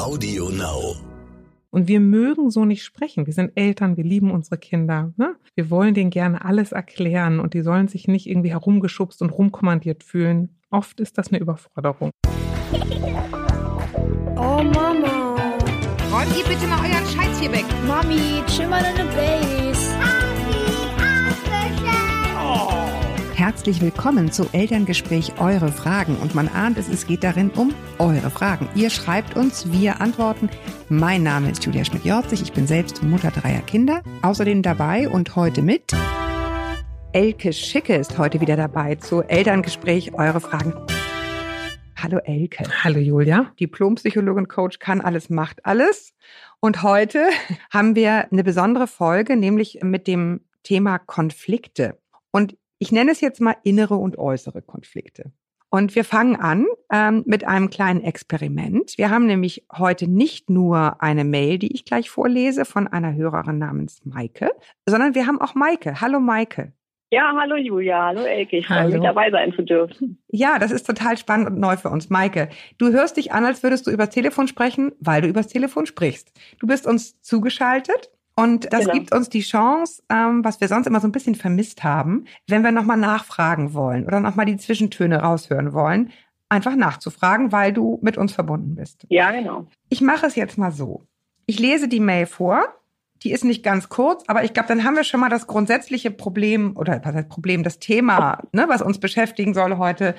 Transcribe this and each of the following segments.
Audio Now. Und wir mögen so nicht sprechen. Wir sind Eltern, wir lieben unsere Kinder. Ne? Wir wollen denen gerne alles erklären und die sollen sich nicht irgendwie herumgeschubst und rumkommandiert fühlen. Oft ist das eine Überforderung. Oh Mama. Räumt ihr bitte mal euren Scheiß hier weg. Mami, chill mal deine Base. Herzlich willkommen zu Elterngespräch Eure Fragen. Und man ahnt es, es geht darin um eure Fragen. Ihr schreibt uns, wir antworten. Mein Name ist Julia Schmidt-Jorzig. Ich bin selbst Mutter dreier Kinder. Außerdem dabei und heute mit Elke Schicke ist heute wieder dabei zu Elterngespräch Eure Fragen. Hallo Elke. Hallo Julia. Diplompsychologin, Coach, kann alles, macht alles. Und heute haben wir eine besondere Folge, nämlich mit dem Thema Konflikte. Und ich nenne es jetzt mal innere und äußere Konflikte. Und wir fangen an ähm, mit einem kleinen Experiment. Wir haben nämlich heute nicht nur eine Mail, die ich gleich vorlese, von einer Hörerin namens Maike, sondern wir haben auch Maike. Hallo Maike. Ja, hallo Julia, hallo Elke, ich freue Hallo. mich dabei sein zu dürfen. Ja, das ist total spannend und neu für uns. Maike, du hörst dich an, als würdest du übers Telefon sprechen, weil du übers Telefon sprichst. Du bist uns zugeschaltet und das Genau. gibt uns die Chance, ähm, was wir sonst immer so ein bisschen vermisst haben, wenn wir nochmal nachfragen wollen oder nochmal die Zwischentöne raushören wollen, einfach nachzufragen, weil du mit uns verbunden bist. Ja, genau. Ich mache es jetzt mal so. Ich lese die Mail vor. Die ist nicht ganz kurz, aber ich glaube, dann haben wir schon mal das grundsätzliche Problem oder was heißt Problem, das Thema, ne, was uns beschäftigen soll heute,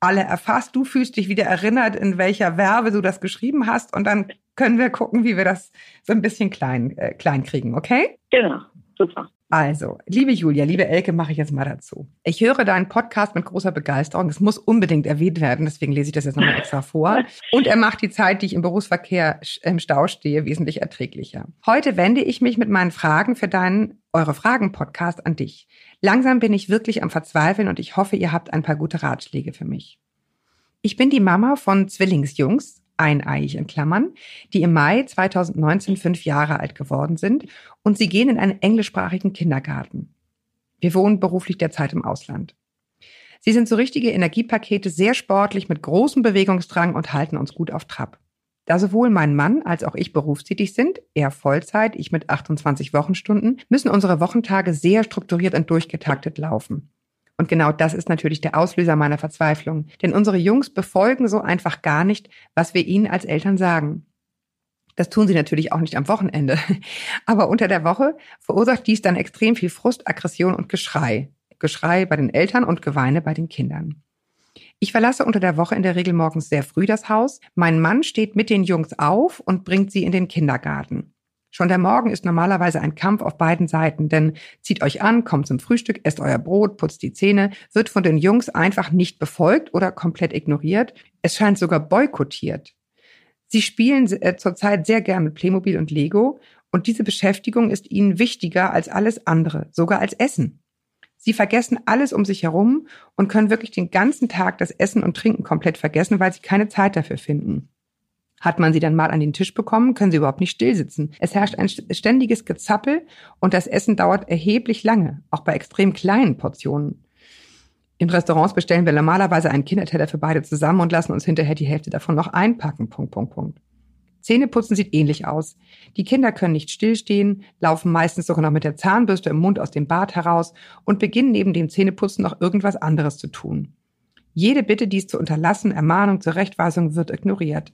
alle erfasst. Du fühlst dich wieder erinnert, in welcher Verbe du das geschrieben hast und dann können wir gucken, wie wir das so ein bisschen klein, äh, klein kriegen, okay? Genau. Super. Also, liebe Julia, liebe Elke, mache ich jetzt mal dazu. Ich höre deinen Podcast mit großer Begeisterung. Es muss unbedingt erwähnt werden, deswegen lese ich das jetzt nochmal extra vor. Und er macht die Zeit, die ich im Berufsverkehr im Stau stehe, wesentlich erträglicher. Heute wende ich mich mit meinen Fragen für deinen Eure Fragen-Podcast an dich. Langsam bin ich wirklich am Verzweifeln und ich hoffe, ihr habt ein paar gute Ratschläge für mich. Ich bin die Mama von Zwillingsjungs, eineiig in Klammern, die im Mai 2019 fünf Jahre alt geworden sind und sie gehen in einen englischsprachigen Kindergarten. Wir wohnen beruflich derzeit im Ausland. Sie sind so richtige Energiepakete, sehr sportlich, mit großem Bewegungsdrang und halten uns gut auf Trab. Da sowohl mein Mann als auch ich berufstätig sind, er Vollzeit, ich mit 28 Wochenstunden, müssen unsere Wochentage sehr strukturiert und durchgetaktet laufen. Und genau das ist natürlich der Auslöser meiner Verzweiflung. Denn unsere Jungs befolgen so einfach gar nicht, was wir ihnen als Eltern sagen. Das tun sie natürlich auch nicht am Wochenende. Aber unter der Woche verursacht dies dann extrem viel Frust, Aggression und Geschrei. Geschrei bei den Eltern und Geweine bei den Kindern. Ich verlasse unter der Woche in der Regel morgens sehr früh das Haus. Mein Mann steht mit den Jungs auf und bringt sie in den Kindergarten. Schon der Morgen ist normalerweise ein Kampf auf beiden Seiten, denn zieht euch an, kommt zum Frühstück, esst euer Brot, putzt die Zähne, wird von den Jungs einfach nicht befolgt oder komplett ignoriert. Es scheint sogar boykottiert. Sie spielen äh, zurzeit sehr gern mit Playmobil und Lego und diese Beschäftigung ist ihnen wichtiger als alles andere, sogar als Essen. Sie vergessen alles um sich herum und können wirklich den ganzen Tag das Essen und Trinken komplett vergessen, weil sie keine Zeit dafür finden. Hat man sie dann mal an den Tisch bekommen, können sie überhaupt nicht stillsitzen. Es herrscht ein ständiges Gezappel und das Essen dauert erheblich lange, auch bei extrem kleinen Portionen. In Restaurants bestellen wir normalerweise einen Kinderteller für beide zusammen und lassen uns hinterher die Hälfte davon noch einpacken. Punkt, Punkt, Punkt. Zähneputzen sieht ähnlich aus. Die Kinder können nicht stillstehen, laufen meistens sogar noch mit der Zahnbürste im Mund aus dem Bad heraus und beginnen neben dem Zähneputzen noch irgendwas anderes zu tun. Jede Bitte, dies zu unterlassen, Ermahnung, Zurechtweisung wird ignoriert.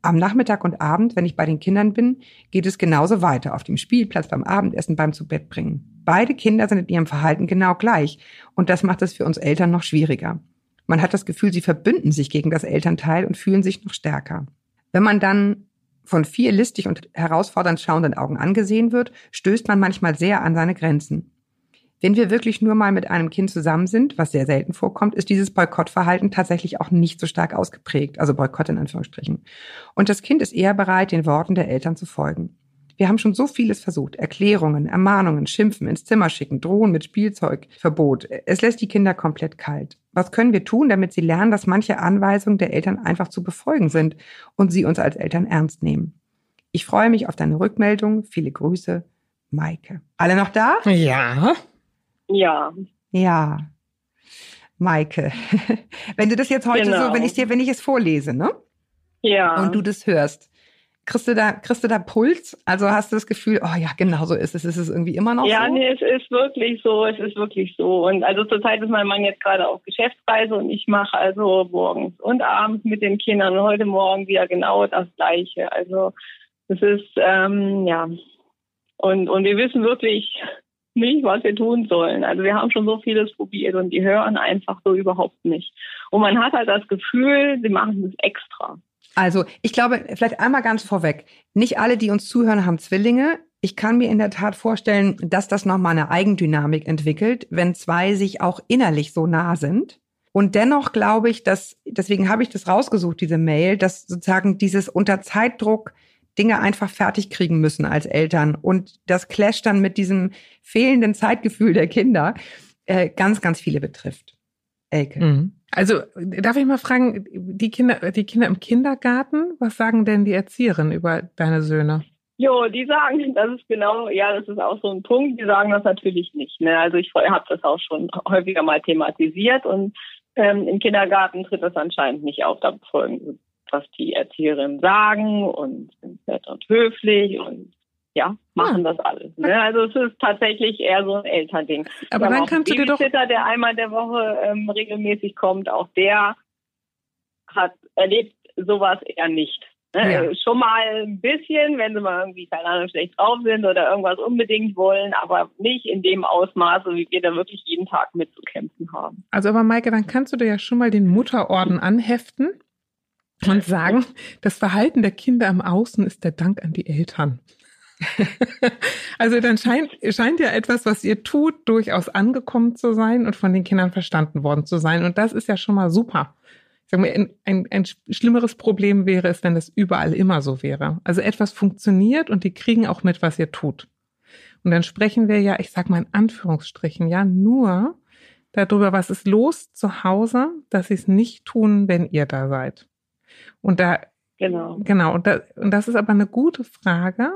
Am Nachmittag und Abend, wenn ich bei den Kindern bin, geht es genauso weiter, auf dem Spielplatz, beim Abendessen, beim Zubettbringen. Beide Kinder sind in ihrem Verhalten genau gleich und das macht es für uns Eltern noch schwieriger. Man hat das Gefühl, sie verbünden sich gegen das Elternteil und fühlen sich noch stärker. Wenn man dann von vier listig und herausfordernd schauenden Augen angesehen wird, stößt man manchmal sehr an seine Grenzen. Wenn wir wirklich nur mal mit einem Kind zusammen sind, was sehr selten vorkommt, ist dieses Boykottverhalten tatsächlich auch nicht so stark ausgeprägt, also Boykott in Anführungsstrichen. Und das Kind ist eher bereit, den Worten der Eltern zu folgen. Wir haben schon so vieles versucht. Erklärungen, Ermahnungen, Schimpfen, ins Zimmer schicken, drohen mit Spielzeug, Verbot. Es lässt die Kinder komplett kalt. Was können wir tun, damit sie lernen, dass manche Anweisungen der Eltern einfach zu befolgen sind und sie uns als Eltern ernst nehmen? Ich freue mich auf deine Rückmeldung. Viele Grüße, Maike. Alle noch da? Ja. Ja, Ja. Maike, wenn du das jetzt heute Genau. so, wenn ich dir, wenn ich es vorlese, ne? ja. Und du das hörst, kriegst du da, kriegst du da Puls? Also hast du das Gefühl, oh ja, genau so ist es. Ist es irgendwie immer noch ja, so? nee, es ist wirklich so, es ist wirklich so. Und also zurzeit ist mein Mann jetzt gerade auf Geschäftsreise und ich mache also morgens und abends mit den Kindern und heute Morgen wieder genau das Gleiche. Also es ist, ähm, ja. Und, und wir wissen wirklich nicht, was wir tun sollen. Also wir haben schon so vieles probiert und die hören einfach so überhaupt nicht. Und man hat halt das Gefühl, sie machen das extra. Also, ich glaube, vielleicht einmal ganz vorweg. Nicht alle, die uns zuhören, haben Zwillinge. Ich kann mir in der Tat vorstellen, dass das nochmal eine Eigendynamik entwickelt, wenn zwei sich auch innerlich so nah sind. Und dennoch glaube ich, dass, deswegen habe ich das rausgesucht, diese Mail, dass sozusagen dieses unter Zeitdruck Dinge einfach fertig kriegen müssen als Eltern und das clasht dann mit diesem fehlenden Zeitgefühl der Kinder äh, ganz, ganz viele betrifft. Elke. Mhm. Also darf ich mal fragen, die Kinder, die Kinder im Kindergarten, was sagen denn die Erzieherinnen über deine Söhne? Jo, die sagen, das ist genau, ja, das ist auch so ein Punkt. Die sagen das natürlich nicht. Ne? Also ich habe das auch schon häufiger mal thematisiert und ähm, im Kindergarten tritt das anscheinend nicht auf. Da folgen, was die Erzieherinnen sagen und sind nett und höflich und ja, machen Ah. das alles. Ne? Also es ist tatsächlich eher so ein Elternding. Aber dann kannst du dir doch, der einmal der Woche ähm, regelmäßig kommt, auch der hat erlebt sowas eher nicht. Ne? Ja. Äh, Schon mal ein bisschen, wenn sie mal irgendwie, keine Ahnung, schlecht drauf sind oder irgendwas unbedingt wollen, aber nicht in dem Ausmaße, wie wir da wirklich jeden Tag mitzukämpfen haben. also aber Maike, dann kannst du dir ja schon mal den Mutterorden anheften und sagen, das Verhalten der Kinder im Außen ist der Dank an die Eltern. also dann scheint, scheint ja etwas, was ihr tut, durchaus angekommen zu sein und von den Kindern verstanden worden zu sein. Und das ist ja schon mal super. Ich sag mal, ein, ein, ein schlimmeres Problem wäre es, wenn das überall immer so wäre. Also etwas funktioniert und die kriegen auch mit, was ihr tut. Und dann sprechen wir ja, ich sag mal in Anführungsstrichen, ja, nur darüber, was ist los zu Hause, dass sie es nicht tun, wenn ihr da seid. Und da, Genau. genau, und, da, und das ist aber eine gute Frage,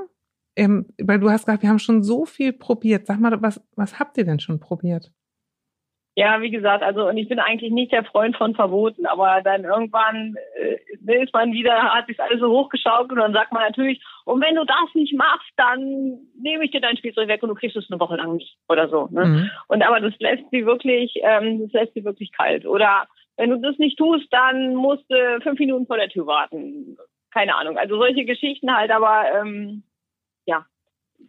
ähm, weil du hast gesagt, wir haben schon so viel probiert. Sag mal, was, was habt ihr denn schon probiert? Ja, wie gesagt, also und ich bin eigentlich nicht der Freund von Verboten, aber dann irgendwann äh, ist man wieder, hat sich alles so hochgeschaukelt und dann sagt man natürlich, und wenn du das nicht machst, dann nehme ich dir dein Spielzeug weg und du kriegst es eine Woche lang nicht oder so. Ne? Mhm. Und aber das lässt sie wirklich, ähm, das lässt sie wirklich kalt. Oder wenn du das nicht tust, dann musst du fünf Minuten vor der Tür warten. Keine Ahnung. Also solche Geschichten halt, aber ähm,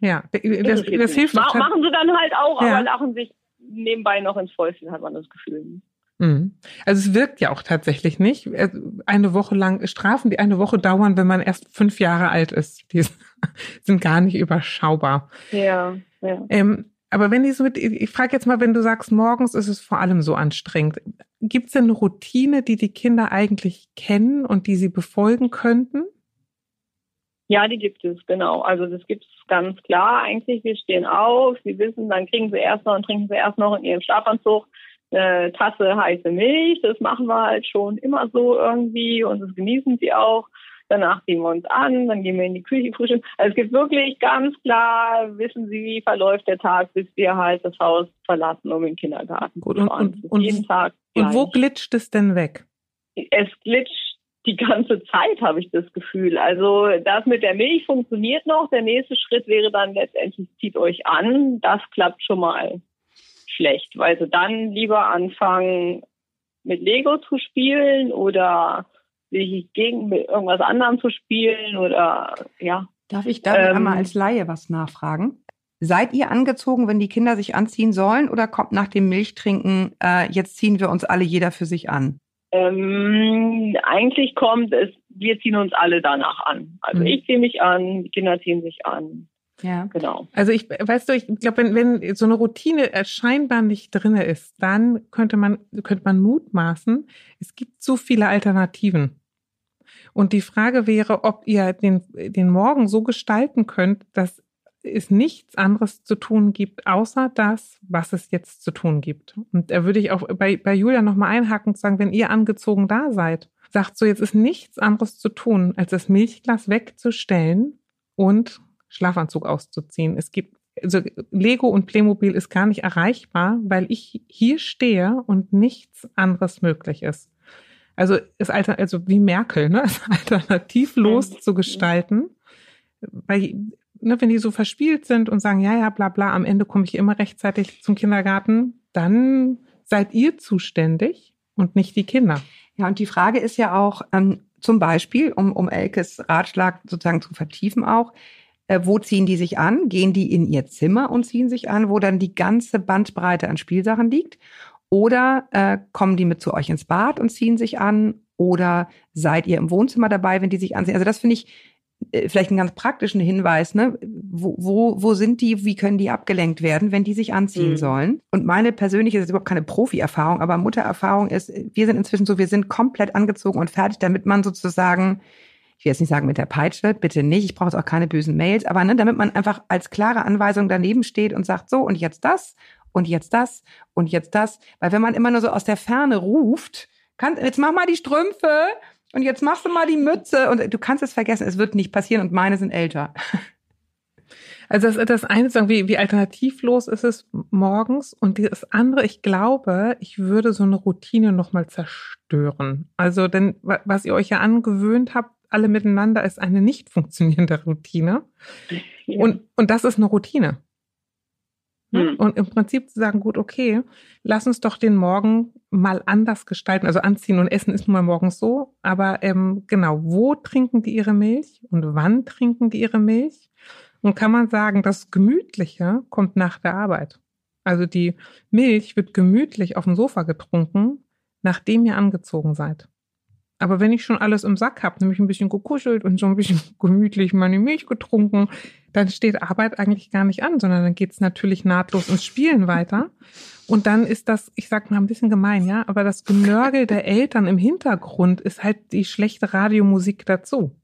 Ja, das, interessiert das sie hilft nicht. Ma Machen sie dann halt auch, Ja. aber lachen sich nebenbei noch ins Fäustchen, hat man das Gefühl. Mhm. Also es wirkt ja auch tatsächlich nicht. Äh, Eine Woche lang Strafen, die eine Woche dauern, wenn man erst fünf Jahre alt ist, die sind gar nicht überschaubar. Ja, ja. Ähm, aber wenn die so mit, ich frage jetzt mal, wenn du sagst, morgens ist es vor allem so anstrengend, gibt es denn eine Routine, die die Kinder eigentlich kennen und die sie befolgen könnten? Ja, die gibt es, genau. Also das gibt es ganz klar eigentlich. Wir stehen auf, sie wissen, dann kriegen sie erst noch und trinken sie erst noch in ihrem Schlafanzug eine Tasse heiße Milch. Das machen wir halt schon immer so irgendwie und das genießen sie auch. Danach ziehen wir uns an, dann gehen wir in die Küche frühstücken. Also es gibt wirklich ganz klar, wissen Sie, wie verläuft der Tag, bis wir halt das Haus verlassen, um in den Kindergarten Gut, zu fahren. und- und- jeden Tag Und wo glitscht es denn weg? es glitscht die ganze Zeit, habe ich das Gefühl. Also das mit der Milch funktioniert noch. Der nächste Schritt wäre dann letztendlich, zieht euch an. Das klappt schon mal schlecht, weil sie dann lieber anfangen, mit Lego zu spielen oder sich gegen mit irgendwas anderem zu spielen oder ja. Darf ich da Ähm, einmal als Laie was nachfragen? Seid ihr angezogen, wenn die Kinder sich anziehen sollen, oder kommt nach dem Milchtrinken, äh, jetzt ziehen wir uns alle jeder für sich an? Ähm, eigentlich kommt es, wir ziehen uns alle danach an. Also Mhm. ich ziehe mich an, die Kinder ziehen sich an. Ja. Genau. Also ich, weißt du, ich glaube, wenn, wenn so eine Routine äh, scheinbar nicht drinne ist, dann könnte man, könnte man mutmaßen, es gibt so viele Alternativen. Und die Frage wäre, ob ihr den, den Morgen so gestalten könnt, dass es nichts anderes zu tun gibt, außer das, was es jetzt zu tun gibt. Und da würde ich auch bei, bei Julia nochmal einhaken und sagen, wenn ihr angezogen da seid, sagt so, jetzt ist nichts anderes zu tun, als das Milchglas wegzustellen und Schlafanzug auszuziehen. Es gibt, also Lego und Playmobil ist gar nicht erreichbar, weil ich hier stehe und nichts anderes möglich ist. Also ist alter, also wie Merkel, ne? Ist alternativlos Mhm. zu gestalten. Weil, ne, wenn die so verspielt sind und sagen, ja, ja, bla bla, am Ende komme ich immer rechtzeitig zum Kindergarten, dann seid ihr zuständig und nicht die Kinder. Ja, und die Frage ist ja auch, ähm, zum Beispiel, um, um Elkes Ratschlag sozusagen zu vertiefen auch, äh, wo ziehen die sich an? Gehen die in ihr Zimmer und ziehen sich an, wo dann die ganze Bandbreite an Spielsachen liegt? Oder äh, kommen die mit zu euch ins Bad und ziehen sich an? Oder seid ihr im Wohnzimmer dabei, wenn die sich ansehen? Also das finde ich äh, vielleicht einen ganz praktischen Hinweis. Ne? Wo, wo, wo sind die? Wie können die abgelenkt werden, wenn die sich anziehen Mhm. sollen? Und meine persönliche, das ist überhaupt keine Profi-Erfahrung, aber Muttererfahrung ist, wir sind inzwischen so, wir sind komplett angezogen und fertig, damit man sozusagen ich will jetzt nicht sagen mit der Peitsche, bitte nicht, ich brauche jetzt auch keine bösen Mails, aber ne, damit man einfach als klare Anweisung daneben steht und sagt, so und jetzt das und jetzt das und jetzt das. Weil wenn man immer nur so aus der Ferne ruft, kann, jetzt mach mal die Strümpfe und jetzt machst du mal die Mütze und du kannst es vergessen, es wird nicht passieren und meine sind älter. Also das, das eine sagen, wie, wie alternativlos ist es morgens und das andere, ich glaube, ich würde so eine Routine nochmal zerstören. Also denn wa- was ihr euch ja angewöhnt habt, alle miteinander, ist eine nicht funktionierende Routine. Ja. Und, und das ist eine Routine. Ne? Hm. Und im Prinzip zu sagen, gut, okay, lass uns doch den Morgen mal anders gestalten. Also anziehen und essen ist nun mal morgens so. Aber ähm, genau, wo trinken die ihre Milch und wann trinken die ihre Milch? Und kann man sagen, das Gemütliche kommt nach der Arbeit. Also die Milch wird gemütlich auf dem Sofa getrunken, nachdem ihr angezogen seid. Aber wenn ich schon alles im Sack habe, nämlich ein bisschen gekuschelt und so ein bisschen gemütlich meine Milch getrunken, dann steht Arbeit eigentlich gar nicht an, sondern dann geht's natürlich nahtlos ins Spielen weiter. Und dann ist das, ich sag mal ein bisschen gemein, ja, aber das Genörgel der Eltern im Hintergrund ist halt die schlechte Radiomusik dazu.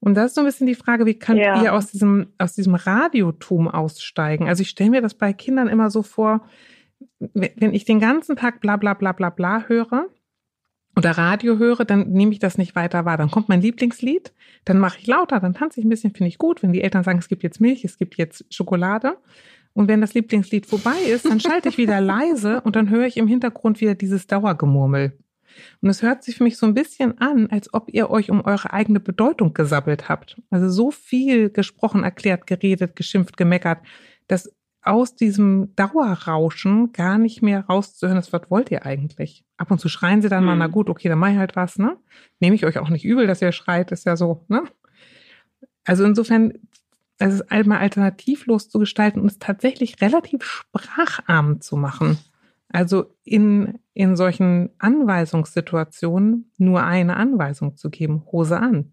Und das ist so ein bisschen die Frage, wie könnt Ja. ihr aus diesem, aus diesem Radiotum aussteigen? Also ich stelle mir das bei Kindern immer so vor, wenn wenn ich den ganzen Tag bla bla bla bla bla höre oder Radio höre, dann nehme ich das nicht weiter wahr. Dann kommt mein Lieblingslied, dann mache ich lauter, dann tanze ich ein bisschen, finde ich gut. Wenn die Eltern sagen, es gibt jetzt Milch, es gibt jetzt Schokolade. Und wenn das Lieblingslied vorbei ist, dann schalte ich wieder leise und dann höre ich im Hintergrund wieder dieses Dauergemurmel. Und es hört sich für mich so ein bisschen an, als ob ihr euch um eure eigene Bedeutung gesabbelt habt. Also so viel gesprochen, erklärt, geredet, geschimpft, gemeckert, dass aus diesem Dauerrauschen gar nicht mehr rauszuhören ist, was wollt ihr eigentlich? Ab und zu schreien sie dann mal, Hm. na gut, okay, dann mach ich halt was, ne? Nehme ich euch auch nicht übel, dass ihr schreit, ist ja so, ne? Also insofern, es ist einmal alternativlos zu gestalten und es tatsächlich relativ spracharm zu machen. Also in, in solchen Anweisungssituationen nur eine Anweisung zu geben, Hose an.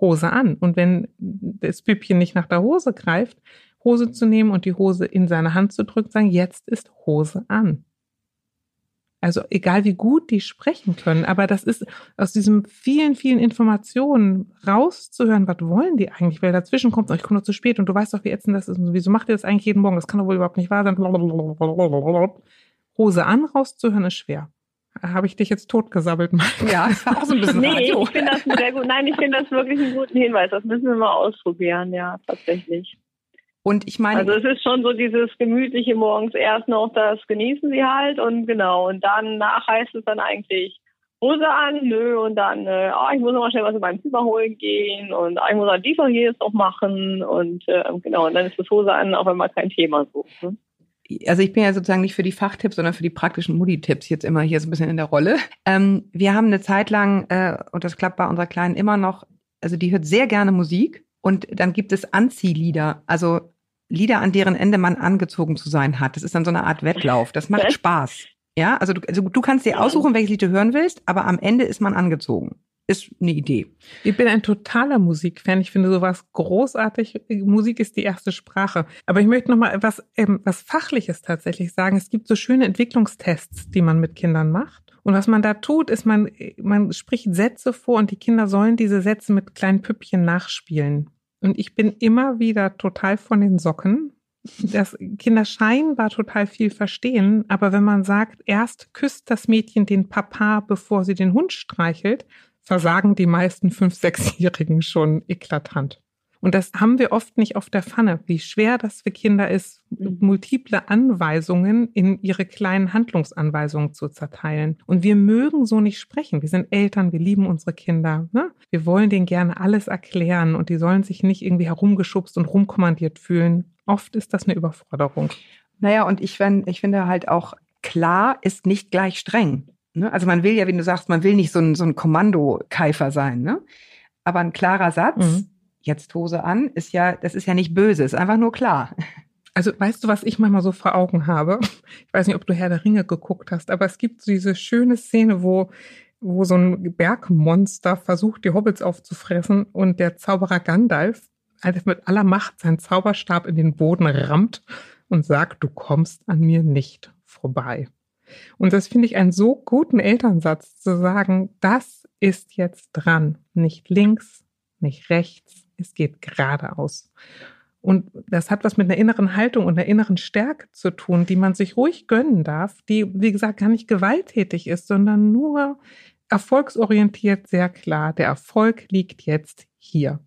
Hose an. Und wenn das Püppchen nicht nach der Hose greift, Hose zu nehmen und die Hose in seine Hand zu drücken, sagen, jetzt ist Hose an. Also egal wie gut die sprechen können, aber das ist aus diesen vielen, vielen Informationen rauszuhören, was wollen die eigentlich, weil dazwischen kommt, oh, ich komme noch zu spät und du weißt doch, wie ätzend das ist und wieso macht ihr das eigentlich jeden Morgen? Das kann doch wohl überhaupt nicht wahr sein. Hose an rauszuhören ist schwer. Habe ich dich jetzt totgesabbelt, Mike? Ja, das war auch so ein bisschen Nee, Radio. ich finde das einen sehr gut. Nein, ich finde das wirklich einen guten Hinweis. Das müssen wir mal ausprobieren, ja, tatsächlich. Und ich meine, Also es ist schon so dieses gemütliche morgens erst noch, das genießen sie halt und genau. Und dann nach heißt es dann eigentlich Hose an, nö, und dann, äh, ah, ich muss noch mal schnell was in meinem Zimmer holen gehen und ah, ich muss halt dies noch jedes noch machen und äh, genau, und dann ist das Hose an auf einmal kein Thema so. Ne? also ich bin ja sozusagen nicht für die Fachtipps, sondern für die praktischen Mutti-Tipps jetzt immer hier so ein bisschen in der Rolle. Ähm, wir haben eine Zeit lang, äh, und das klappt bei unserer Kleinen immer noch, also die hört sehr gerne Musik und dann gibt es Anziehlieder, also Lieder, an deren Ende man angezogen zu sein hat. Das ist dann so eine Art Wettlauf. Das macht. Spaß. Ja, also du, also du kannst dir aussuchen, welches Lied du hören willst, aber am Ende ist man angezogen. Ist eine Idee. Ich bin ein totaler Musikfan. Ich finde sowas großartig. Musik ist die erste Sprache. Aber ich möchte noch mal etwas, ähm, was Fachliches tatsächlich sagen. Es gibt so schöne Entwicklungstests, die man mit Kindern macht. Und was man da tut, ist, man, man spricht Sätze vor und die Kinder sollen diese Sätze mit kleinen Püppchen nachspielen. Und ich bin immer wieder total von den Socken, dass Kinder scheinbar total viel verstehen. Aber wenn man sagt, erst küsst das Mädchen den Papa, bevor sie den Hund streichelt, versagen die meisten Fünf-, Sechsjährigen schon eklatant. Und das haben wir oft nicht auf der Pfanne, wie schwer das für Kinder ist, Mhm. multiple Anweisungen in ihre kleinen Handlungsanweisungen zu zerteilen. Und wir mögen so nicht sprechen. Wir sind Eltern, wir lieben unsere Kinder. Ne? Wir wollen denen gerne alles erklären und die sollen sich nicht irgendwie herumgeschubst und rumkommandiert fühlen. Oft ist das eine Überforderung. Naja, und ich, find, ich finde halt auch, klar ist nicht gleich streng. Ne? Also man will ja, wie du sagst, man will nicht so ein, so ein Kommandokeifer sein. Ne? Aber ein klarer Satz, Mhm. Jetzt Hose an, ist ja, das ist ja nicht böse, ist einfach nur klar. Also weißt du, was ich manchmal so vor Augen habe? Ich weiß nicht, ob du Herr der Ringe geguckt hast, aber es gibt so diese schöne Szene, wo, wo so ein Bergmonster versucht, die Hobbits aufzufressen und der Zauberer Gandalf also mit aller Macht seinen Zauberstab in den Boden rammt und sagt, du kommst an mir nicht vorbei. Und das finde ich einen so guten Elternsatz zu sagen, das ist jetzt dran. Nicht links, nicht rechts, es geht geradeaus. Und das hat was mit einer inneren Haltung und einer inneren Stärke zu tun, die man sich ruhig gönnen darf, die, wie gesagt, gar nicht gewalttätig ist, sondern nur erfolgsorientiert sehr klar. Der Erfolg liegt jetzt hier.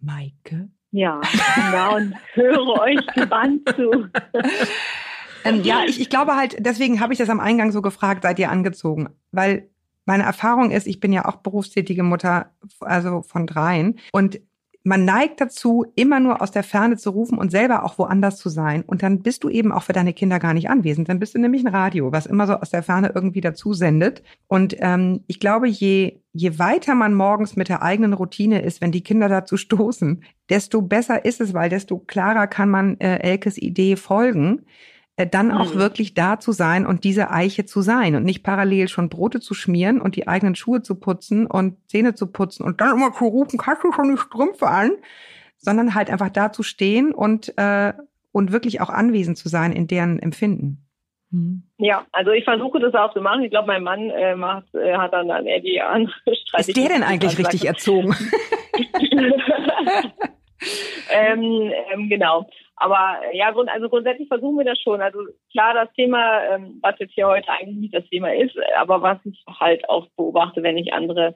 Maike? Ja, genau, und höre euch gebannt zu. Ähm, ja, ich, ich glaube halt, deswegen habe ich das am Eingang so gefragt, seid ihr angezogen? Weil meine Erfahrung ist, ich bin ja auch berufstätige Mutter, also von dreien. Und man neigt dazu, immer nur aus der Ferne zu rufen und selber auch woanders zu sein. Und dann bist du eben auch für deine Kinder gar nicht anwesend. Dann bist du nämlich ein Radio, was immer so aus der Ferne irgendwie dazu sendet. Und ähm, ich glaube, je, je weiter man morgens mit der eigenen Routine ist, wenn die Kinder dazu stoßen, desto besser ist es, weil desto klarer kann man äh, Elkes Idee folgen dann auch Mhm. wirklich da zu sein und diese Eiche zu sein und nicht parallel schon Brote zu schmieren und die eigenen Schuhe zu putzen und Zähne zu putzen und dann immer zu rufen, kannst du schon die Strümpfe an, sondern halt einfach da zu stehen und, äh, und wirklich auch anwesend zu sein in deren Empfinden. Hm. Ja, also ich versuche das auch zu machen. Ich glaube, mein Mann äh, macht, äh, hat dann, dann eher die andere Ist der denn eigentlich richtig erzogen? ähm, ähm, genau. Aber äh, ja, grund, also grundsätzlich versuchen wir das schon. Also klar, das Thema, ähm, was jetzt hier heute eigentlich nicht das Thema ist, aber was ich halt auch beobachte, wenn ich andere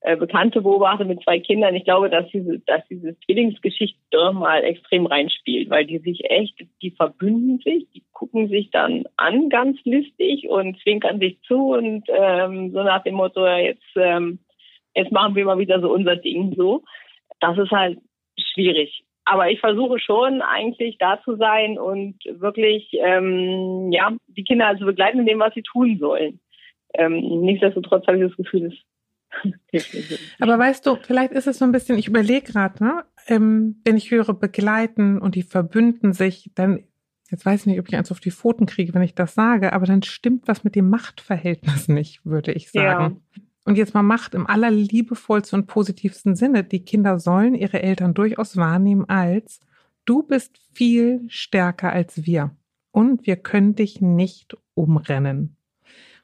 äh, Bekannte beobachte mit zwei Kindern, ich glaube, dass diese, dass diese Zwillingsgeschichte doch mal extrem reinspielt, weil die sich echt, die verbünden sich, die gucken sich dann an ganz listig und zwinkern sich zu und ähm, so nach dem Motto, jetzt, ähm, jetzt machen wir mal wieder so unser Ding so. Das ist halt schwierig. Aber ich versuche schon eigentlich da zu sein und wirklich ähm, ja die Kinder also begleiten in dem, was sie tun sollen. Ähm, nichtsdestotrotz habe ich das Gefühl, das hilft nicht. wirklich. Aber weißt du, vielleicht ist es so ein bisschen, ich überlege gerade, ne? ähm, wenn ich höre begleiten und die verbünden sich, dann, jetzt weiß ich nicht, ob ich eins auf die Pfoten kriege, wenn ich das sage, aber dann stimmt was mit dem Machtverhältnis nicht, würde ich sagen. Und jetzt mal Macht im allerliebevollsten und positivsten Sinne. Die Kinder sollen ihre Eltern durchaus wahrnehmen als, du bist viel stärker als wir und wir können dich nicht umrennen.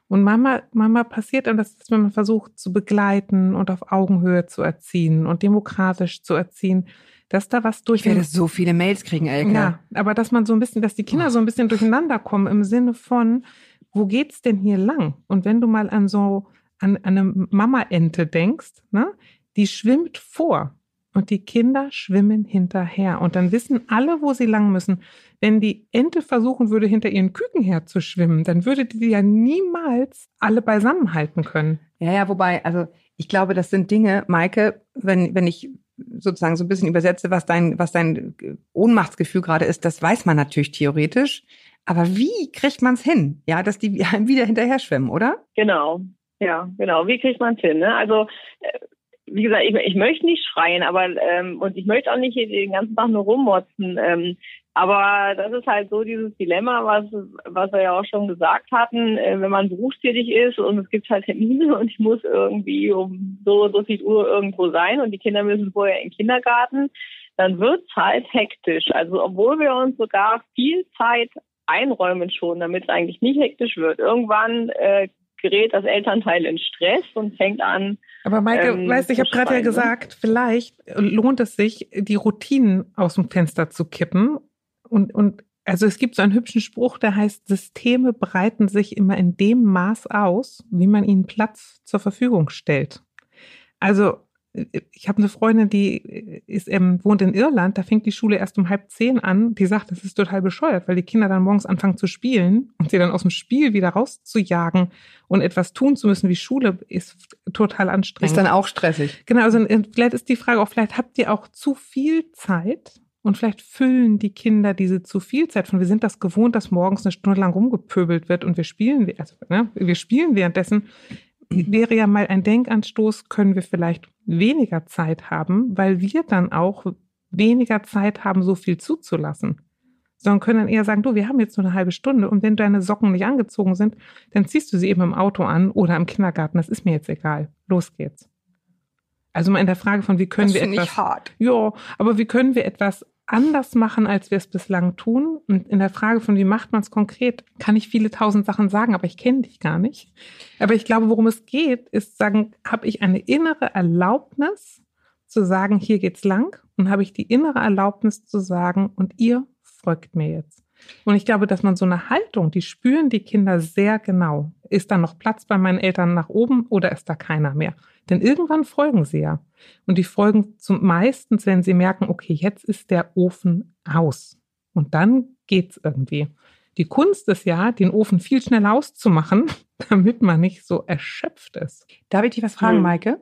Und Mama, Mama passiert dann, dass wenn man versucht zu begleiten und auf Augenhöhe zu erziehen und demokratisch zu erziehen, dass da was durch Ich werde so viele Mails kriegen, Elke. ja, aber dass man so ein bisschen, dass die Kinder so ein bisschen durcheinander kommen im Sinne von, wo geht's denn hier lang? Und wenn du mal an so an, an eine Mama-Ente denkst, ne, die schwimmt vor und die Kinder schwimmen hinterher. Und dann wissen alle, wo sie lang müssen. Wenn die Ente versuchen würde, hinter ihren Küken herzuschwimmen, dann würde die ja niemals alle beisammen halten können. Ja, ja, wobei, also ich glaube, das sind Dinge, Maike, wenn, wenn ich sozusagen so ein bisschen übersetze, was dein, was dein Ohnmachtsgefühl gerade ist, das weiß man natürlich theoretisch. Aber wie kriegt man es hin? Ja, dass die einem wieder hinterher schwimmen, oder? Genau, ja, genau. Wie kriegt man es hin? Ne? Also äh, wie gesagt, ich, ich möchte nicht schreien, aber ähm, und ich möchte auch nicht hier den ganzen Tag nur rummotzen. Ähm, aber das ist halt so dieses Dilemma, was was wir ja auch schon gesagt hatten, äh, wenn man berufstätig ist und es gibt halt Termine und ich muss irgendwie um so so viel Uhr irgendwo sein und die Kinder müssen vorher in den Kindergarten, dann wird's halt hektisch. Also obwohl wir uns sogar viel Zeit einräumen schon, damit es eigentlich nicht hektisch wird. Irgendwann äh, gerät das Elternteil in Stress und fängt an. Aber Maike, Ähm, weißt du, ich habe gerade ja gesagt, vielleicht lohnt es sich, die Routinen aus dem Fenster zu kippen. Und, und also es gibt so einen hübschen Spruch, der heißt, Systeme breiten sich immer in dem Maß aus, wie man ihnen Platz zur Verfügung stellt. Also ich habe eine Freundin, die ist, ähm, wohnt in Irland, da fängt die Schule erst um halb zehn an. Die sagt, das ist total bescheuert, weil die Kinder dann morgens anfangen zu spielen und sie dann aus dem Spiel wieder rauszujagen und etwas tun zu müssen wie Schule ist total anstrengend. Ist dann auch stressig. Genau, also äh, vielleicht ist die Frage auch, vielleicht habt ihr auch zu viel Zeit und vielleicht füllen die Kinder diese zu viel Zeit von. Wir sind das gewohnt, dass morgens eine Stunde lang rumgepöbelt wird und wir spielen, also ne, wir spielen währenddessen wäre ja mal ein Denkanstoß, können wir vielleicht weniger Zeit haben, weil wir dann auch weniger Zeit haben, so viel zuzulassen. Sondern können dann eher sagen, du, wir haben jetzt nur eine halbe Stunde und wenn deine Socken nicht angezogen sind, dann ziehst du sie eben im Auto an oder im Kindergarten. Das ist mir jetzt egal. Los geht's. Also mal in der Frage von, wie können das wir etwas. etwas. hart. Ja, aber wie können wir etwas anders machen, als wir es bislang tun? Und in der Frage von, wie macht man es konkret, kann ich viele tausend Sachen sagen, aber ich kenne dich gar nicht. Aber ich glaube, worum es geht, ist sagen, habe ich eine innere Erlaubnis zu sagen, hier geht's lang und habe ich die innere Erlaubnis zu sagen, und ihr folgt mir jetzt. Und ich glaube, dass man so eine Haltung, die spüren die Kinder sehr genau. Ist da noch Platz bei meinen Eltern nach oben oder ist da keiner mehr? Denn irgendwann folgen sie ja. Und die folgen zum meistens, wenn sie merken, okay, jetzt ist der Ofen aus. Und dann geht's irgendwie. Die Kunst ist ja, den Ofen viel schneller auszumachen, damit man nicht so erschöpft ist. Darf ich dich was fragen, Hm. Maike?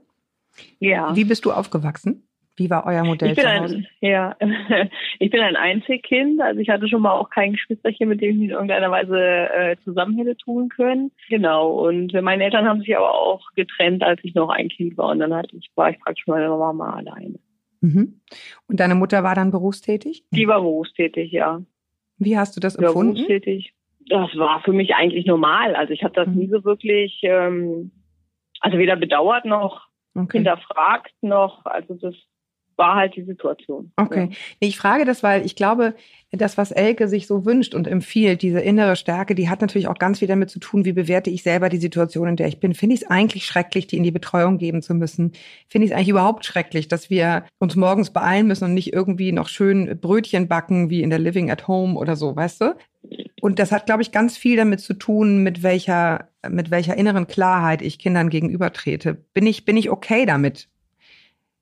Ja. Wie bist du aufgewachsen? Wie war euer Modell Ich bin zu Hause? ein, ja, ich bin ein Einzelkind, also ich hatte schon mal auch kein Geschwisterchen, mit dem ich in irgendeiner Weise äh, zusammen hätte tun können. Genau. Und meine Eltern haben sich aber auch getrennt, als ich noch ein Kind war. Und dann hatte ich, war ich praktisch meine Mama alleine. Mhm. Und deine Mutter war dann berufstätig? Die war berufstätig, ja. Wie hast du das war empfunden? berufstätig. Das war für mich eigentlich normal. Also ich habe das Mhm. nie so wirklich, ähm, also weder bedauert noch Okay. hinterfragt noch. Also das war halt die Situation. Okay. Nee, Ich frage das, weil ich glaube, das, was Elke sich so wünscht und empfiehlt, diese innere Stärke, die hat natürlich auch ganz viel damit zu tun, wie bewerte ich selber die Situation, in der ich bin. Finde ich es eigentlich schrecklich, die in die Betreuung geben zu müssen? Finde ich es eigentlich überhaupt schrecklich, dass wir uns morgens beeilen müssen und nicht irgendwie noch schön Brötchen backen, wie in der Living at Home oder so, weißt du? Und das hat, glaube ich, ganz viel damit zu tun, mit welcher, mit welcher inneren Klarheit ich Kindern gegenübertrete. Bin ich, bin ich okay damit?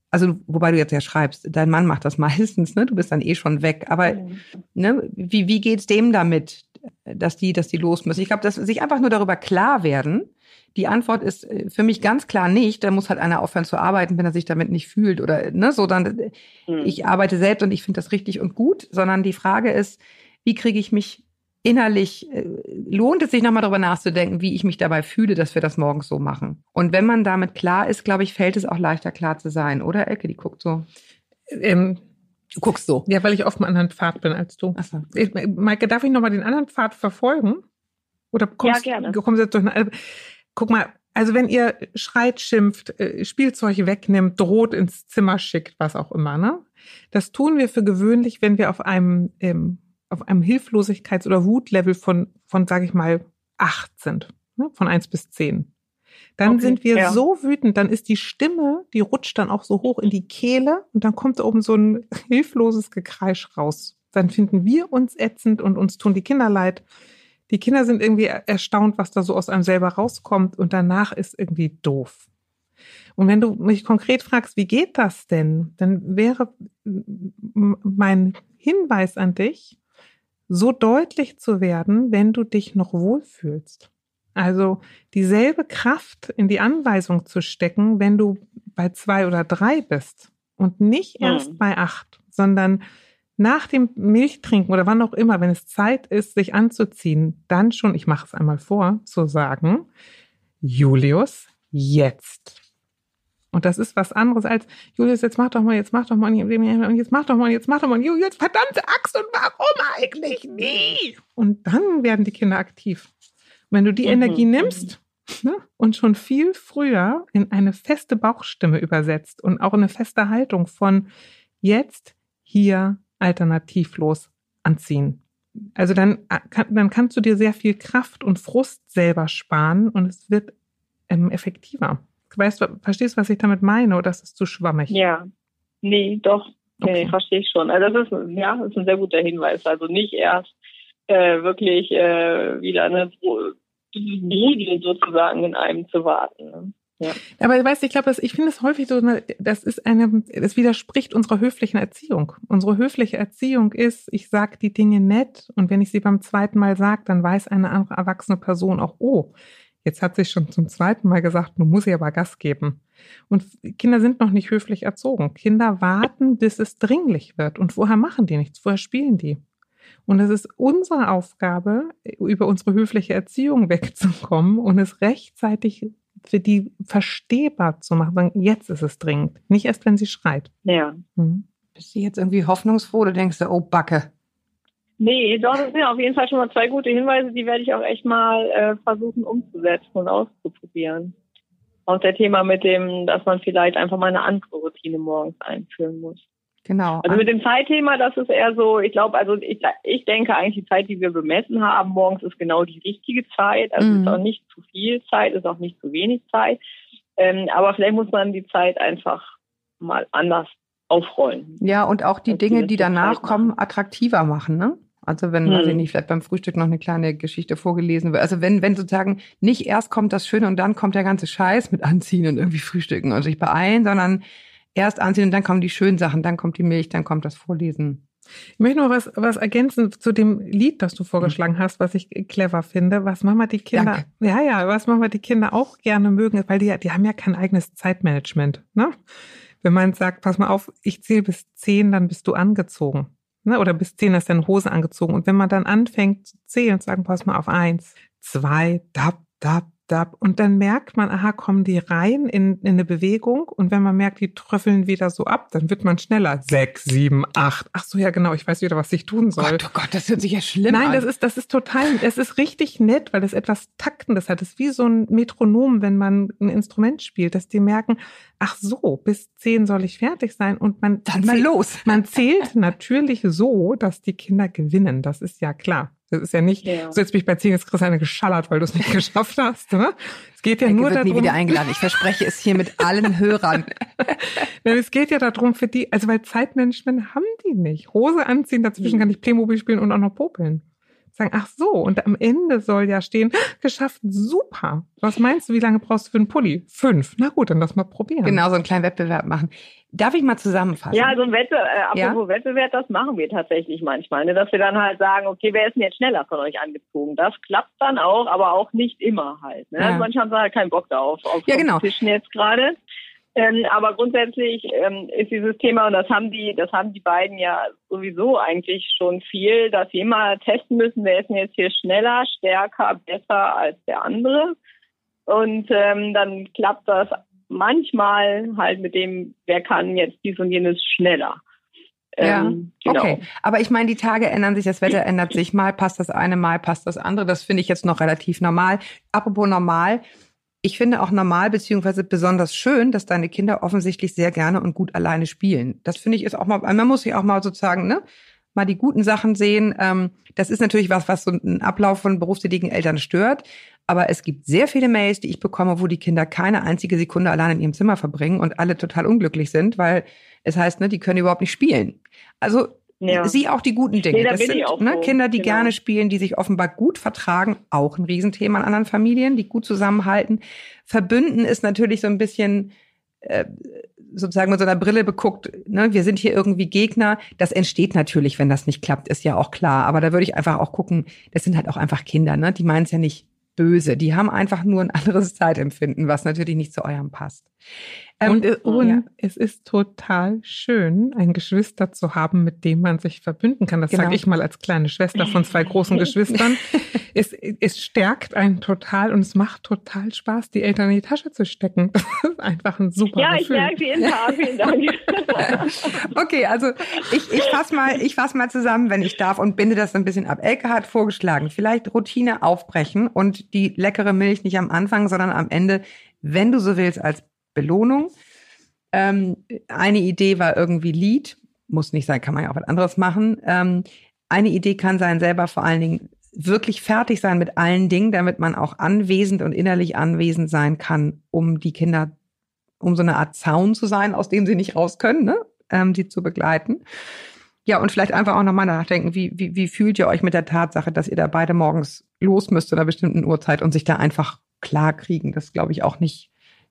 Also, wobei du jetzt ja schreibst, dein Mann macht das meistens, ne? Du bist dann eh schon weg. Aber Mhm. ne, wie, wie geht's dem damit, dass die, dass die los müssen? Ich glaube, dass sich einfach nur darüber klar werden. Die Antwort ist äh, für mich ganz klar nicht. Da muss halt einer aufhören zu arbeiten, wenn er sich damit nicht fühlt oder ne, so dann. Mhm. Ich arbeite selbst und ich finde das richtig und gut, sondern die Frage ist, wie kriege ich mich innerlich, äh, lohnt es sich nochmal darüber nachzudenken, wie ich mich dabei fühle, dass wir das morgens so machen. Und wenn man damit klar ist, glaube ich, fällt es auch leichter klar zu sein, oder Elke? Die guckt so. Ähm, Du guckst so. ja, weil ich auf einem anderen Pfad bin als du. Achso. Ich- Maike, darf ich nochmal den anderen Pfad verfolgen? Oder kommst, Ja, gerne. kommst du jetzt durch eine, Guck mal, also wenn ihr schreit, schimpft, äh, Spielzeug wegnimmt, droht ins Zimmer schickt, was auch immer, ne? Das tun wir für gewöhnlich, wenn wir auf einem, ähm, auf einem Hilflosigkeits- oder Wutlevel von, von, sage ich mal, acht sind, ne? von eins bis zehn. Dann Okay, sind wir ja. so wütend, dann ist die Stimme, die rutscht dann auch so hoch in die Kehle und dann kommt da oben so ein hilfloses Gekreisch raus. Dann finden wir uns ätzend und uns tun die Kinder leid. Die Kinder sind irgendwie er- erstaunt, was da so aus einem selber rauskommt und danach ist irgendwie doof. Und wenn du mich konkret fragst, wie geht das denn, dann wäre mein Hinweis an dich, so deutlich zu werden, wenn du dich noch wohlfühlst. Also dieselbe Kraft in die Anweisung zu stecken, wenn du bei zwei oder drei bist und nicht Hm. erst bei acht, sondern nach dem Milchtrinken oder wann auch immer, wenn es Zeit ist, sich anzuziehen, dann schon, ich mache es einmal vor, zu sagen, Julius, jetzt. Und das ist was anderes als, Julius, jetzt mach doch mal, jetzt mach doch mal, und jetzt mach doch mal, jetzt mach doch mal, Julius, verdammte Axt, und warum eigentlich nie? Und dann werden die Kinder aktiv. Und wenn du die Mhm. Energie nimmst ne, und schon viel früher in eine feste Bauchstimme übersetzt und auch eine feste Haltung von jetzt, hier, alternativlos anziehen. Also dann, äh, dann kannst du dir sehr viel Kraft und Frust selber sparen und es wird ähm, effektiver. Weißt du, verstehst du, was ich damit meine oder ist es zu schwammig? Ja. Nee, doch. Nee, Okay. verstehe ich schon. Also das ist, ja, das ist ein sehr guter Hinweis. Also nicht erst äh, wirklich äh, wieder eine Brudel sozusagen in einem zu warten. Ne? Ja. Aber weißt du, ich glaube, ich finde es häufig so, ne, das ist eine, es widerspricht unserer höflichen Erziehung. Unsere höfliche Erziehung ist, ich sage die Dinge nett und wenn ich sie beim zweiten Mal sage, dann weiß eine andere erwachsene Person auch, oh, jetzt hat sie schon zum zweiten Mal gesagt, nun muss ich aber Gas geben. Und Kinder sind noch nicht höflich erzogen. Kinder warten, bis es dringlich wird. Und vorher machen die nichts, vorher spielen die. Und es ist unsere Aufgabe, über unsere höfliche Erziehung wegzukommen und es rechtzeitig für die verstehbar zu machen. Sagen, jetzt ist es dringend. Nicht erst, wenn sie schreit. Ja. Mhm. Bist du jetzt irgendwie hoffnungsfroh oder denkst du, oh Backe? Nee, doch, das sind auf jeden Fall schon mal zwei gute Hinweise, die werde ich auch echt mal äh, versuchen umzusetzen und auszuprobieren. Auch der Thema mit dem, dass man vielleicht einfach mal eine andere Routine morgens einführen muss. Genau. Also mit dem Zeitthema, das ist eher so, ich glaube, also ich, ich denke eigentlich, die Zeit, die wir bemessen haben morgens, ist genau die richtige Zeit. Also Mhm. ist auch nicht zu viel Zeit, ist auch nicht zu wenig Zeit. Ähm, aber vielleicht muss man die Zeit einfach mal anders aufrollen. Ja, und auch die Dinge, die danach kommen, attraktiver machen, ne? Also wenn, Hm. weiß ich nicht, vielleicht beim Frühstück noch eine kleine Geschichte vorgelesen wird. Also wenn, wenn sozusagen nicht erst kommt das Schöne und dann kommt der ganze Scheiß mit Anziehen und irgendwie Frühstücken und sich beeilen, sondern erst anziehen und dann kommen die schönen Sachen, dann kommt die Milch, dann kommt das Vorlesen. Ich möchte noch was, was ergänzen zu dem Lied, das du vorgeschlagen hast, was ich clever finde, was Mama die Kinder, Danke. ja, ja, was Mama die Kinder auch gerne mögen, weil die, die haben ja kein eigenes Zeitmanagement, ne? Wenn man sagt, pass mal auf, ich zähle bis zehn, dann bist du angezogen. Ne? Oder bis zehn ist deine Hose angezogen. Und wenn man dann anfängt zu zählen und sagen, pass mal auf, eins, zwei, dab, dab, dab. Und dann merkt man, aha, kommen die rein in, in eine Bewegung. Und wenn man merkt, die tröffeln wieder so ab, dann wird man schneller. Sechs, sieben, acht. Ach so, ja, genau, ich weiß wieder, was ich tun soll. Gott, oh Gott, das hört sich ja schlimm Nein, an. das ist, das ist total, das ist richtig nett, weil das etwas Taktendes hat. Das ist wie so ein Metronom, wenn man ein Instrument spielt, dass die merken, ach so, bis zehn soll ich fertig sein und man, dann mal los. man zählt natürlich so, dass die Kinder gewinnen. Das ist ja klar. Das ist ja nicht, Ja. so jetzt bin ich bei zehn, jetzt kriegst du eine geschallert, weil du es nicht geschafft hast. Ne? Es geht ja Ecke nur wird nie darum, wieder eingeladen. Ich verspreche es hier mit allen Hörern. Nein, es geht ja darum für die, also weil Zeitmanagement haben die nicht. Hose anziehen, dazwischen kann ich Playmobil spielen und auch noch popeln. Sagen, ach so, und am Ende soll ja stehen, geschafft, super. Was meinst du, wie lange brauchst du für einen Pulli? Fünf. Na gut, dann lass mal probieren. Genau, so einen kleinen Wettbewerb machen. Darf ich mal zusammenfassen? Ja, so ein Wette, äh, Ja? Wettbewerb, das machen wir tatsächlich manchmal, ne? dass wir dann halt sagen, okay, wer ist denn jetzt schneller von euch angezogen? Das klappt dann auch, aber auch nicht immer halt. Ne? Ja. Also manche haben halt keinen Bock darauf, auf Ja, genau. Competition jetzt gerade. Ähm, aber grundsätzlich ähm, ist dieses Thema, und das haben die, das haben die beiden ja sowieso eigentlich schon viel, dass sie immer testen müssen, wer ist denn jetzt hier schneller, stärker, besser als der andere. Und ähm, dann klappt das manchmal halt mit dem, wer kann jetzt dies und jenes schneller. Ja, Ähm, genau. Okay, aber ich meine, die Tage ändern sich, das Wetter ändert sich, mal passt das eine, mal passt das andere. Das finde ich jetzt noch relativ normal. Apropos normal, ich finde auch normal beziehungsweise besonders schön, dass deine Kinder offensichtlich sehr gerne und gut alleine spielen. Das finde ich ist auch mal, man muss sich auch mal sozusagen, ne, mal die guten Sachen sehen. Ähm, das ist natürlich was, was so einen Ablauf von berufstätigen Eltern stört. Aber es gibt sehr viele Mails, die ich bekomme, wo die Kinder keine einzige Sekunde allein in ihrem Zimmer verbringen und alle total unglücklich sind, weil es heißt, ne, die können überhaupt nicht spielen. Also Ja. sieh auch die guten Dinge. Nee, da das sind ne. Kinder, die Genau. gerne spielen, die sich offenbar gut vertragen, auch ein Riesenthema in anderen Familien, die gut zusammenhalten. Verbünden ist natürlich so ein bisschen äh, sozusagen mit so einer Brille beguckt, ne, wir sind hier irgendwie Gegner. Das entsteht natürlich, wenn das nicht klappt, ist ja auch klar. Aber da würde ich einfach auch gucken, das sind halt auch einfach Kinder, ne? Die meinen es ja nicht böse. Die haben einfach nur ein anderes Zeitempfinden, was natürlich nicht zu eurem passt. Ähm, und es- und ja. es ist total schön, ein Geschwister zu haben, mit dem man sich verbünden kann. Das Genau. sage ich mal als kleine Schwester von zwei großen Geschwistern. es, es stärkt einen total und es macht total Spaß, die Eltern in die Tasche zu stecken. Das ist einfach ein super Ja, ich Gefühl. merke jeden Tag. Vielen Dank. Okay, also ich, ich fasse mal, ich fass mal zusammen, wenn ich darf, und binde das ein bisschen ab. Elke hat vorgeschlagen, vielleicht Routine aufbrechen und die leckere Milch nicht am Anfang, sondern am Ende, wenn du so willst, als Belohnung. Ähm, eine Idee war irgendwie Lied, muss nicht sein, kann man ja auch was anderes machen. Ähm, eine Idee kann sein, selber vor allen Dingen wirklich fertig sein mit allen Dingen, damit man auch anwesend und innerlich anwesend sein kann, um die Kinder, um so eine Art Zaun zu sein, aus dem sie nicht raus können, ne? ähm, die zu begleiten. Ja, und vielleicht einfach auch nochmal nachdenken, wie, wie, wie fühlt ihr euch mit der Tatsache, dass ihr da beide morgens los müsst zu einer bestimmten Uhrzeit und sich da einfach klar kriegen? Das glaube ich auch nicht,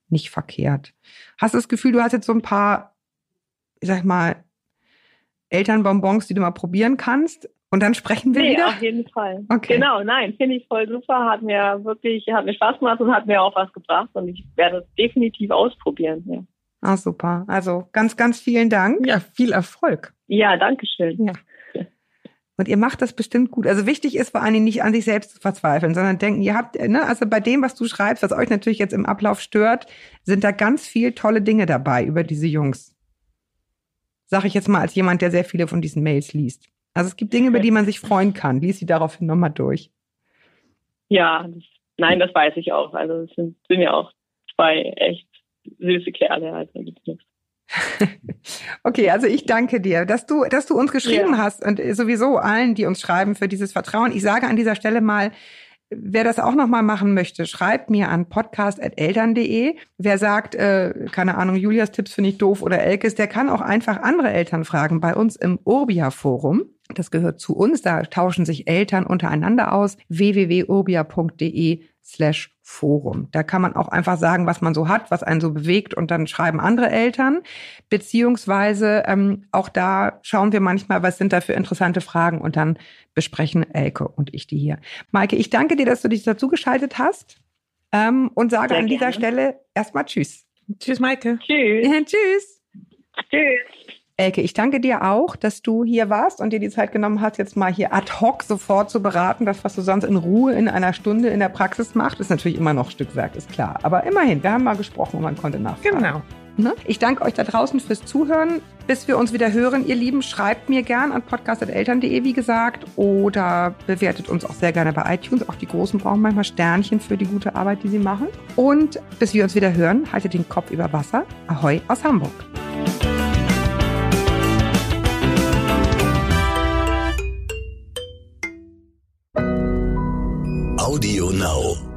nicht verkehrt. Hast du das Gefühl, du hast jetzt so ein paar, ich sag mal, Elternbonbons, die du mal probieren kannst? Und dann sprechen wir nee, wieder? auf jeden Fall. Okay. Genau, nein, finde ich voll super. Hat mir wirklich, hat mir Spaß gemacht und hat mir auch was gebracht. Und ich werde es definitiv ausprobieren. Ja, Ah, super. Also ganz, ganz vielen Dank. Ja, viel Erfolg. ja danke schön. Ja. Und ihr macht das bestimmt gut. Also wichtig ist vor allen Dingen nicht an sich selbst zu verzweifeln, sondern denken, ihr habt, ne, also bei dem, was du schreibst, was euch natürlich jetzt im Ablauf stört, sind da ganz viel tolle Dinge dabei über diese Jungs. Sag ich jetzt mal als jemand, der sehr viele von diesen Mails liest. Also es gibt Dinge, über die man sich freuen kann. Lies sie daraufhin nochmal durch. Ja, nein, das weiß ich auch. Also es sind, sind ja auch zwei echt süße Kerle. Also gibt's nichts. Okay, also ich danke dir, dass du, dass du uns geschrieben Ja. hast und sowieso allen, die uns schreiben, für dieses Vertrauen. Ich sage an dieser Stelle mal, wer das auch nochmal machen möchte, schreibt mir an podcast.eltern.de. Wer sagt, äh, keine Ahnung, Julias Tipps finde ich doof oder Elkes, der kann auch einfach andere Eltern fragen bei uns im Urbia-Forum. Das gehört zu uns, da tauschen sich Eltern untereinander aus. www.urbia.de slash Forum. Da kann man auch einfach sagen, was man so hat, was einen so bewegt und dann schreiben andere Eltern. Beziehungsweise ähm, auch da schauen wir manchmal, was sind da für interessante Fragen und dann besprechen Elke und ich die hier. Maike, ich danke dir, dass du dich dazu geschaltet hast ähm, und sage Sehr an dieser gerne. Stelle erstmal Tschüss. Tschüss, Maike. Tschüss. Tschüss. Tschüss. Elke, ich danke dir auch, dass du hier warst und dir die Zeit genommen hast, jetzt mal hier ad hoc sofort zu beraten. Das, was du sonst in Ruhe in einer Stunde in der Praxis machst, ist natürlich immer noch Stückwerk, ist klar. Aber immerhin, wir haben mal gesprochen und man konnte nachfragen. Genau. Ne? Ich danke euch da draußen fürs Zuhören. Bis wir uns wieder hören, ihr Lieben, schreibt mir gern an podcast.eltern.de, wie gesagt, oder bewertet uns auch sehr gerne bei iTunes. Auch die Großen brauchen manchmal Sternchen für die gute Arbeit, die sie machen. Und bis wir uns wieder hören, haltet den Kopf über Wasser. Ahoi aus Hamburg. Audio Now.